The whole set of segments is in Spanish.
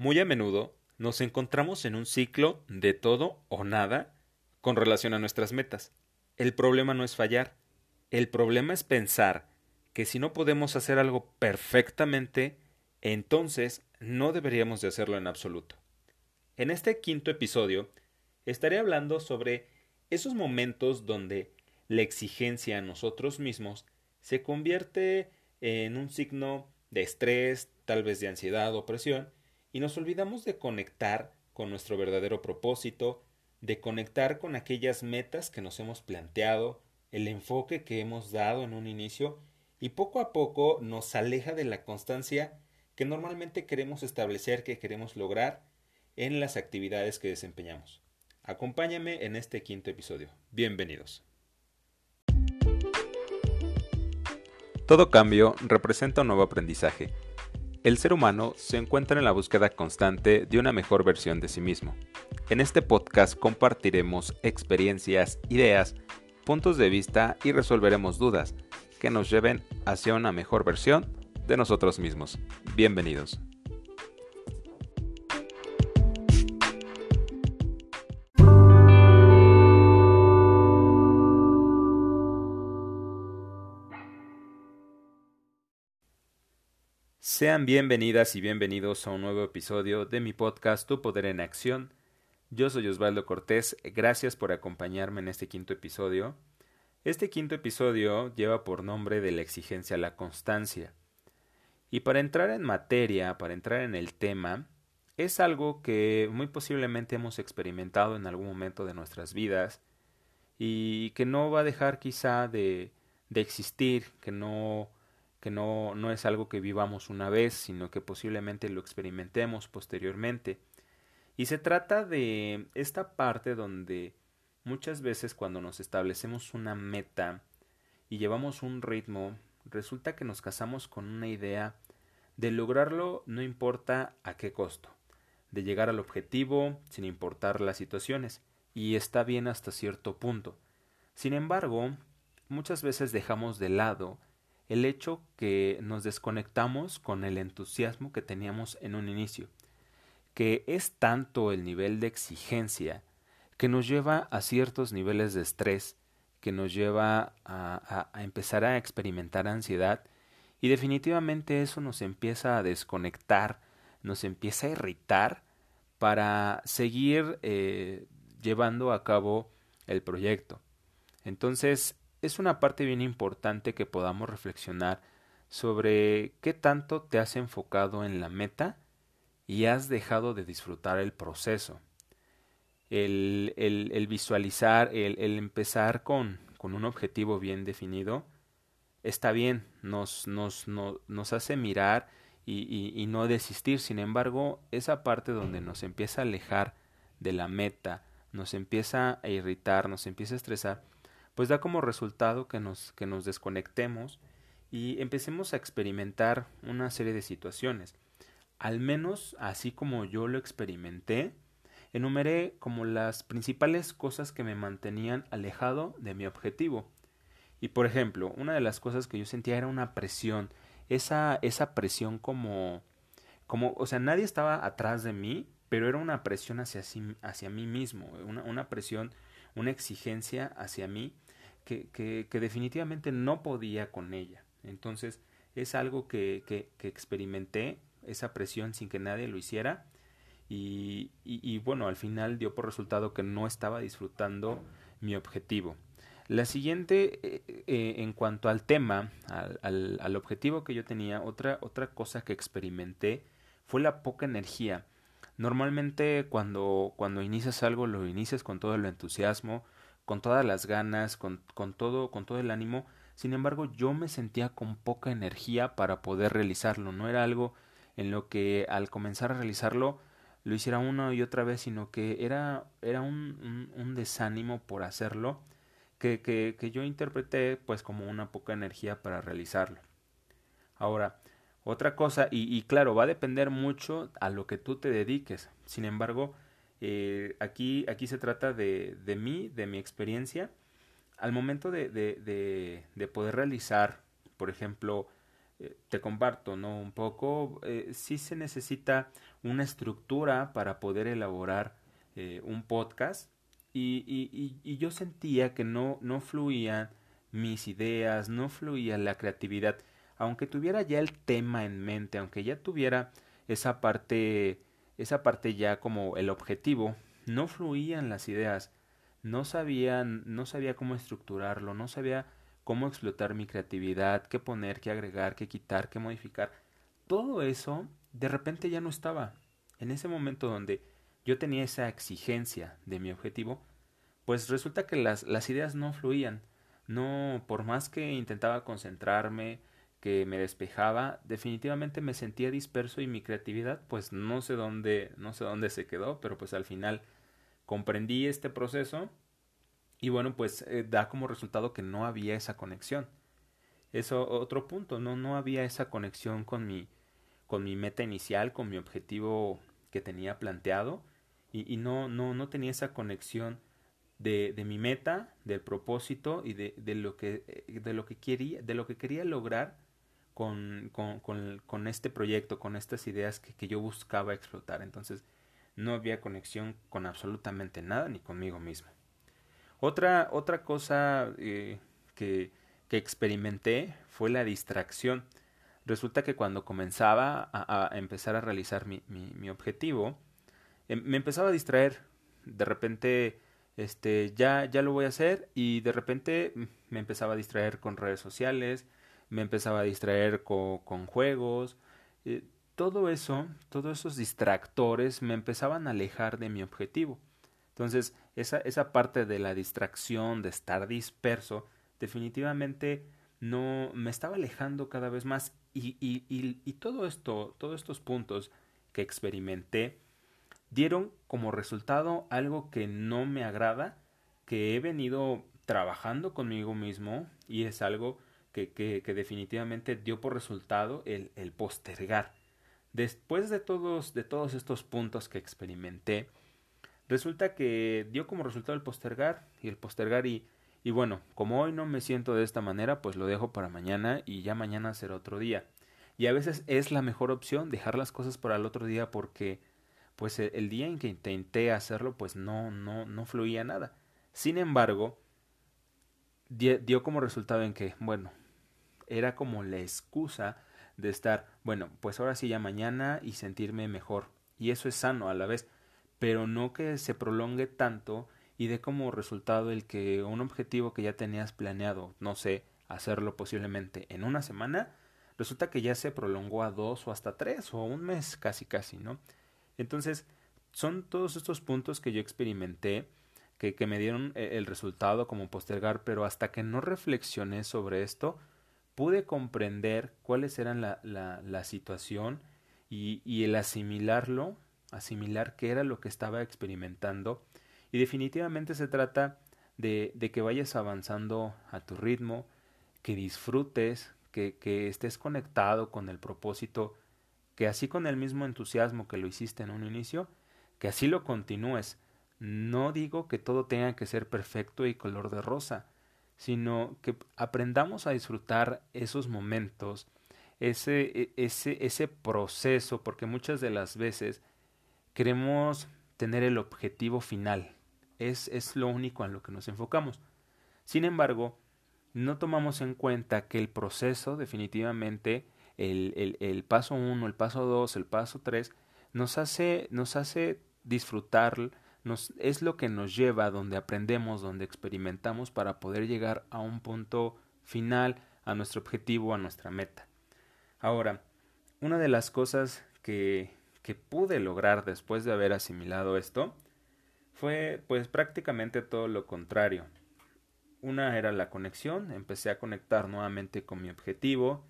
Muy a menudo nos encontramos en un ciclo de todo o nada con relación a nuestras metas. El problema no es fallar, el problema es pensar que si no podemos hacer algo perfectamente, entonces no deberíamos de hacerlo en absoluto. En este quinto episodio estaré hablando sobre esos momentos donde la exigencia a nosotros mismos se convierte en un signo de estrés, tal vez de ansiedad o presión, y nos olvidamos de conectar con nuestro verdadero propósito, de conectar con aquellas metas que nos hemos planteado, el enfoque que hemos dado en un inicio, y poco a poco nos aleja de la constancia que normalmente queremos establecer, que queremos lograr en las actividades que desempeñamos. Acompáñame en este quinto episodio. Bienvenidos. Todo cambio representa un nuevo aprendizaje el ser humano se encuentra en la búsqueda constante de una mejor versión de sí mismo. En este podcast compartiremos experiencias, ideas, puntos de vista y resolveremos dudas que nos lleven hacia una mejor versión de nosotros mismos. Bienvenidos. Sean bienvenidas y bienvenidos a un nuevo episodio de mi podcast Tu Poder en Acción. Yo soy Osvaldo Cortés, gracias por acompañarme en este quinto episodio. Este quinto episodio lleva por nombre de la exigencia a la constancia. Y para entrar en materia, para entrar en el tema, es algo que muy posiblemente hemos experimentado en algún momento de nuestras vidas y que no va a dejar quizá de, de existir, que no que no, no es algo que vivamos una vez, sino que posiblemente lo experimentemos posteriormente. Y se trata de esta parte donde muchas veces cuando nos establecemos una meta y llevamos un ritmo, resulta que nos casamos con una idea de lograrlo no importa a qué costo, de llegar al objetivo sin importar las situaciones, y está bien hasta cierto punto. Sin embargo, muchas veces dejamos de lado el hecho que nos desconectamos con el entusiasmo que teníamos en un inicio, que es tanto el nivel de exigencia que nos lleva a ciertos niveles de estrés, que nos lleva a, empezar a experimentar ansiedad y definitivamente eso nos empieza a desconectar, nos empieza a irritar para seguir eh, llevando a cabo el proyecto. Entonces, es una parte bien importante que podamos reflexionar sobre qué tanto te has enfocado en la meta y has dejado de disfrutar el proceso. El, el, visualizar, el, empezar con, con, un objetivo bien definido, está bien, nos, nos, nos hace mirar y, y, y no desistir. Sin embargo, esa parte donde nos empieza a alejar de la meta, nos empieza a irritar, nos empieza a estresar, pues da como resultado que nos, que nos desconectemos y empecemos a experimentar una serie de situaciones. Al menos así como yo lo experimenté, enumeré como las principales cosas que me mantenían alejado de mi objetivo. Y por ejemplo, una de las cosas que yo sentía era una presión, esa, esa presión como, como, o sea, nadie estaba atrás de mí, pero era una presión hacia, hacia mí mismo, una, una presión, una exigencia hacia mí que, que, definitivamente no podía con ella. Entonces es algo que, que, experimenté, esa presión sin que nadie lo hiciera. Y, y, bueno, al final dio por resultado que no estaba disfrutando mi objetivo. La siguiente, eh, eh, en cuanto al tema, al, al, al, objetivo que yo tenía, otra, otra cosa que experimenté fue la poca energía. Normalmente cuando, cuando inicias algo lo inicias con todo el entusiasmo, con todas las ganas, con, con, todo, con todo el ánimo. Sin embargo, yo me sentía con poca energía para poder realizarlo. No era algo en lo que al comenzar a realizarlo lo hiciera una y otra vez, sino que era, era un, un, desánimo por hacerlo que, que, que yo interpreté pues como una poca energía para realizarlo. Ahora, otra cosa, y, y, claro, va a depender mucho a lo que tú te dediques. Sin embargo, eh, aquí, aquí se trata de, de mí, de mi experiencia. Al momento de, de, de, poder realizar, por ejemplo, eh, te comparto, ¿no? Un poco, eh, sí se necesita una estructura para poder elaborar eh, un podcast y, y, y, yo sentía que no, no fluían mis ideas, no fluía la creatividad, aunque tuviera ya el tema en mente, aunque ya tuviera esa parte, esa parte ya como el objetivo, no fluían las ideas, no sabían, no sabía cómo estructurarlo, no sabía cómo explotar mi creatividad, qué poner, qué agregar, qué quitar, qué modificar. Todo eso de repente ya no estaba. En ese momento donde yo tenía esa exigencia de mi objetivo, pues resulta que las, las ideas no fluían. No, por más que intentaba concentrarme, que me despejaba, definitivamente me sentía disperso y mi creatividad, pues no sé dónde, no sé dónde se quedó, pero pues al final comprendí este proceso y bueno, pues eh, da como resultado que no había esa conexión. Eso otro punto, no no había esa conexión con mi con mi meta inicial, con mi objetivo que tenía planteado y, no no no tenía esa conexión de, de mi meta, del propósito y de, de lo que eh, de lo que quería de lo que quería lograr con, con, con, este proyecto, con estas ideas que, que yo buscaba explotar. Entonces, no había conexión con absolutamente nada ni conmigo mismo. Otra, otra cosa eh, que, que, experimenté fue la distracción. Resulta que cuando comenzaba a, empezar a realizar mi, mi, objetivo, eh, me empezaba a distraer. De repente, este, ya, ya lo voy a hacer y de repente me empezaba a distraer con redes sociales, me empezaba a distraer con, juegos. Eh, todo eso, todos esos distractores me empezaban a alejar de mi objetivo. Entonces, esa, esa parte de la distracción, de estar disperso, definitivamente no me estaba alejando cada vez más y, y, y todo esto, todos estos puntos que experimenté dieron como resultado algo que no me agrada, que he venido trabajando conmigo mismo y es algo que, definitivamente dio por resultado el, el postergar. Después de todos, de todos estos puntos que experimenté, Resulta que dio como resultado el postergar y el postergar y, y bueno, como hoy no me siento de esta manera, pues lo dejo para mañana y ya mañana será otro día. Y a veces es la mejor opción dejar las cosas para el otro día porque pues e, el día en que intenté hacerlo pues no no no fluía nada. Sin embargo, dio como resultado en que, bueno, era como la excusa de estar, bueno, pues ahora sí ya mañana y sentirme mejor. Y eso es sano a la vez pero no que se prolongue tanto y dé como resultado el que un objetivo que ya tenías planeado, no sé, hacerlo posiblemente en una semana, resulta que ya se prolongó a dos o hasta tres o un mes casi casi, ¿no? Entonces, son todos estos puntos que yo experimenté que, que me dieron eh, el resultado como postergar, pero hasta que no reflexioné sobre esto, pude comprender cuáles eran la, la, situación y, y el asimilarlo asimilar qué era lo que estaba experimentando y definitivamente se trata de, de que vayas avanzando a tu ritmo, que disfrutes, que, que estés conectado con el propósito, que así con el mismo entusiasmo que lo hiciste en un inicio, que así lo continúes. No digo que todo tenga que ser perfecto y color de rosa, sino que aprendamos a disfrutar esos momentos, ese, e, ese, ese proceso, porque muchas de las veces queremos tener el objetivo final. Es, es lo único en lo que nos enfocamos. Sin embargo, no tomamos en cuenta que el proceso, definitivamente, el, el, el paso 1, el paso 2, el paso 3, nos hace, nos hace disfrutar, es lo que nos lleva donde aprendemos, donde experimentamos para poder llegar a un punto final, a nuestro objetivo, a nuestra meta. Ahora, una de las cosas que que pude lograr después de haber asimilado esto fue pues prácticamente todo lo contrario. Una era la conexión, empecé a conectar nuevamente con mi objetivo,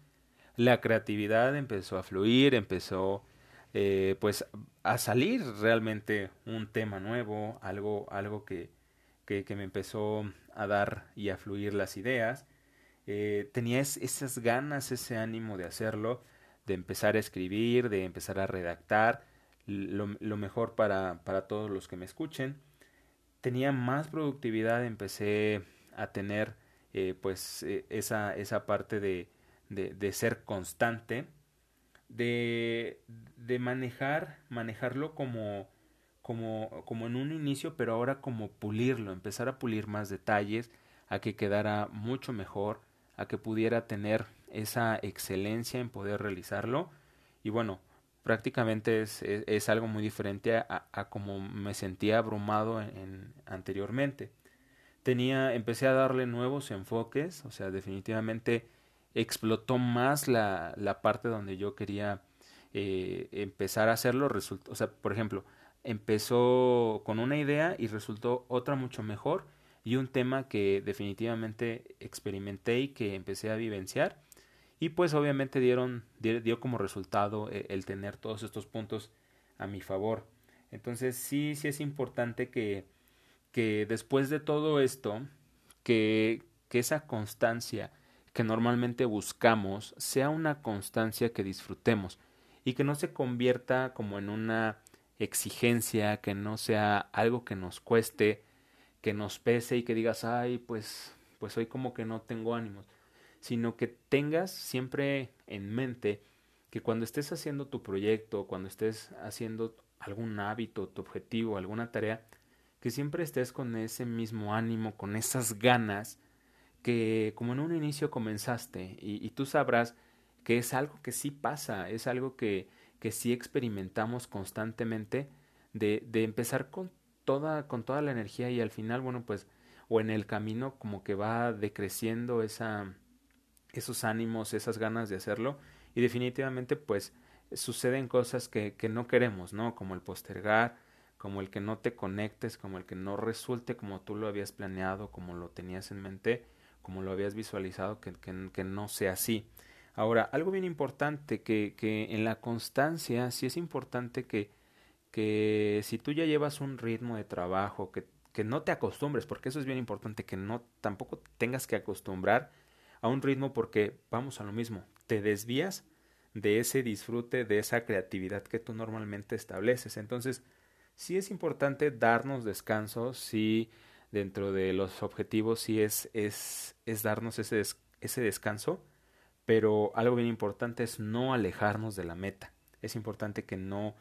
la creatividad empezó a fluir, empezó eh, pues a salir realmente un tema nuevo, algo, algo que, que, me empezó a dar y a fluir las ideas. Eh, tenía esas ganas, ese ánimo de hacerlo de empezar a escribir, de empezar a redactar, lo, lo mejor para, para todos los que me escuchen. Tenía más productividad, empecé a tener eh, pues esa, esa parte de, de ser constante, de, de manejar, manejarlo como, como, como en un inicio, pero ahora como pulirlo, empezar a pulir más detalles, a que quedara mucho mejor, a que pudiera tener esa excelencia en poder realizarlo. Y bueno, prácticamente es, es, algo muy diferente a, como me sentía abrumado en, anteriormente. Tenía, empecé a darle nuevos enfoques, o sea, definitivamente explotó más la, la parte donde yo quería eh, empezar a hacerlo. o sea, por ejemplo, empezó con una idea y resultó otra mucho mejor y un tema que definitivamente experimenté y que empecé a vivenciar y pues obviamente dieron dio como resultado eh, el tener todos estos puntos a mi favor entonces sí sí es importante que que después de todo esto que que esa constancia que normalmente buscamos sea una constancia que disfrutemos y que no se convierta como en una exigencia, que no sea algo que nos cueste, que nos pese y que digas, ay, pues, pues hoy como que no tengo ánimos, sino que tengas siempre en mente que cuando estés haciendo tu proyecto, cuando estés haciendo algún hábito, tu objetivo, alguna tarea, que siempre estés con ese mismo ánimo, con esas ganas que como en un inicio comenzaste y, tú sabrás que es algo que sí pasa, es algo que, que sí experimentamos constantemente de, de empezar con toda, con toda la energía y al final, bueno, pues, o en el camino como que va decreciendo esa, esos ánimos, esas ganas de hacerlo y definitivamente pues suceden cosas que, que no queremos, ¿no? Como el postergar, como el que no te conectes, como el que no resulte como tú lo habías planeado, como lo tenías en mente, como lo habías visualizado, que, que, no sea así. Ahora, algo bien importante, que, que en la constancia sí es importante que, que si tú ya llevas un ritmo de trabajo, que, que no te acostumbres, porque eso es bien importante, que no tampoco tengas que acostumbrar a un ritmo porque vamos a lo mismo, te desvías de ese disfrute, de esa creatividad que tú normalmente estableces. Entonces, sí es importante darnos descansos, sí dentro de los objetivos sí es, es, es darnos ese, ese descanso, pero algo bien importante es no alejarnos de la meta. Es importante que no,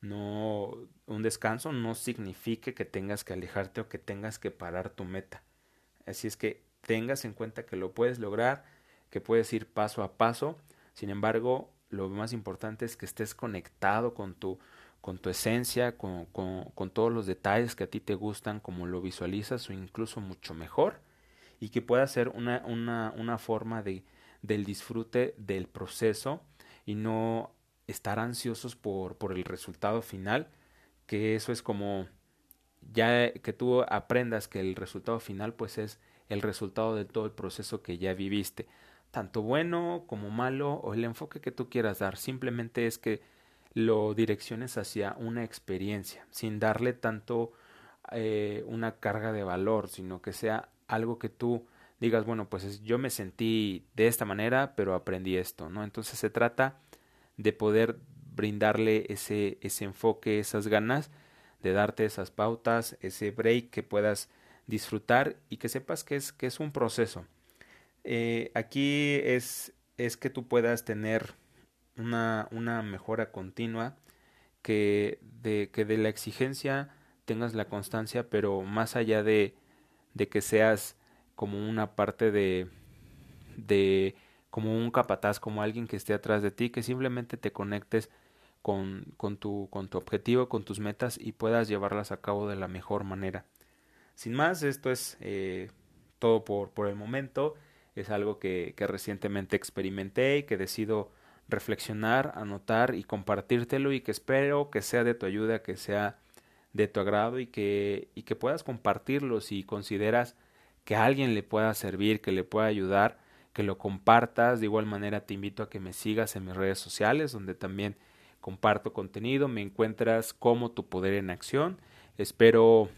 no, un descanso no signifique que tengas que alejarte o que tengas que parar tu meta. Así es que tengas en cuenta que lo puedes lograr, que puedes ir paso a paso. Sin embargo, lo más importante es que estés conectado con tu, con tu esencia, con, con, todos los detalles que a ti te gustan, como lo visualizas o incluso mucho mejor, y que pueda ser una, una, una forma de, del disfrute del proceso y no estar ansiosos por, por el resultado final, que eso es como ya que tú aprendas que el resultado final pues es el resultado de todo el proceso que ya viviste, tanto bueno como malo o el enfoque que tú quieras dar, simplemente es que lo direcciones hacia una experiencia, sin darle tanto eh, una carga de valor, sino que sea algo que tú digas, bueno, pues yo me sentí de esta manera, pero aprendí esto, ¿no? Entonces se trata de poder brindarle ese, ese enfoque, esas ganas, de darte esas pautas, ese break que puedas disfrutar y que sepas que es, que es un proceso. Eh, aquí es, es que tú puedas tener una, una mejora continua, que de, que de la exigencia tengas la constancia, pero más allá de, de que seas como una parte de, de como un capataz, como alguien que esté atrás de ti, que simplemente te conectes con, con, tu, con tu objetivo, con tus metas y puedas llevarlas a cabo de la mejor manera. Sin más, esto es eh, todo por, por el momento. Es algo que, que recientemente experimenté y que decido reflexionar, anotar y compartírtelo y que espero que sea de tu ayuda, que sea de tu agrado y que, y que puedas compartirlo si consideras que a alguien le pueda servir, que le pueda ayudar, que lo compartas. De igual manera te invito a que me sigas en mis redes sociales, donde también comparto contenido. Me encuentras como tu poder en acción. Espero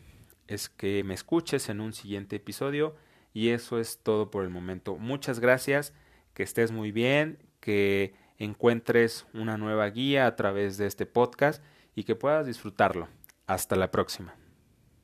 es que me escuches en un siguiente episodio. Y eso es todo por el momento. Muchas gracias, que estés muy bien, que encuentres una nueva guía a través de este podcast y que puedas disfrutarlo. Hasta la próxima.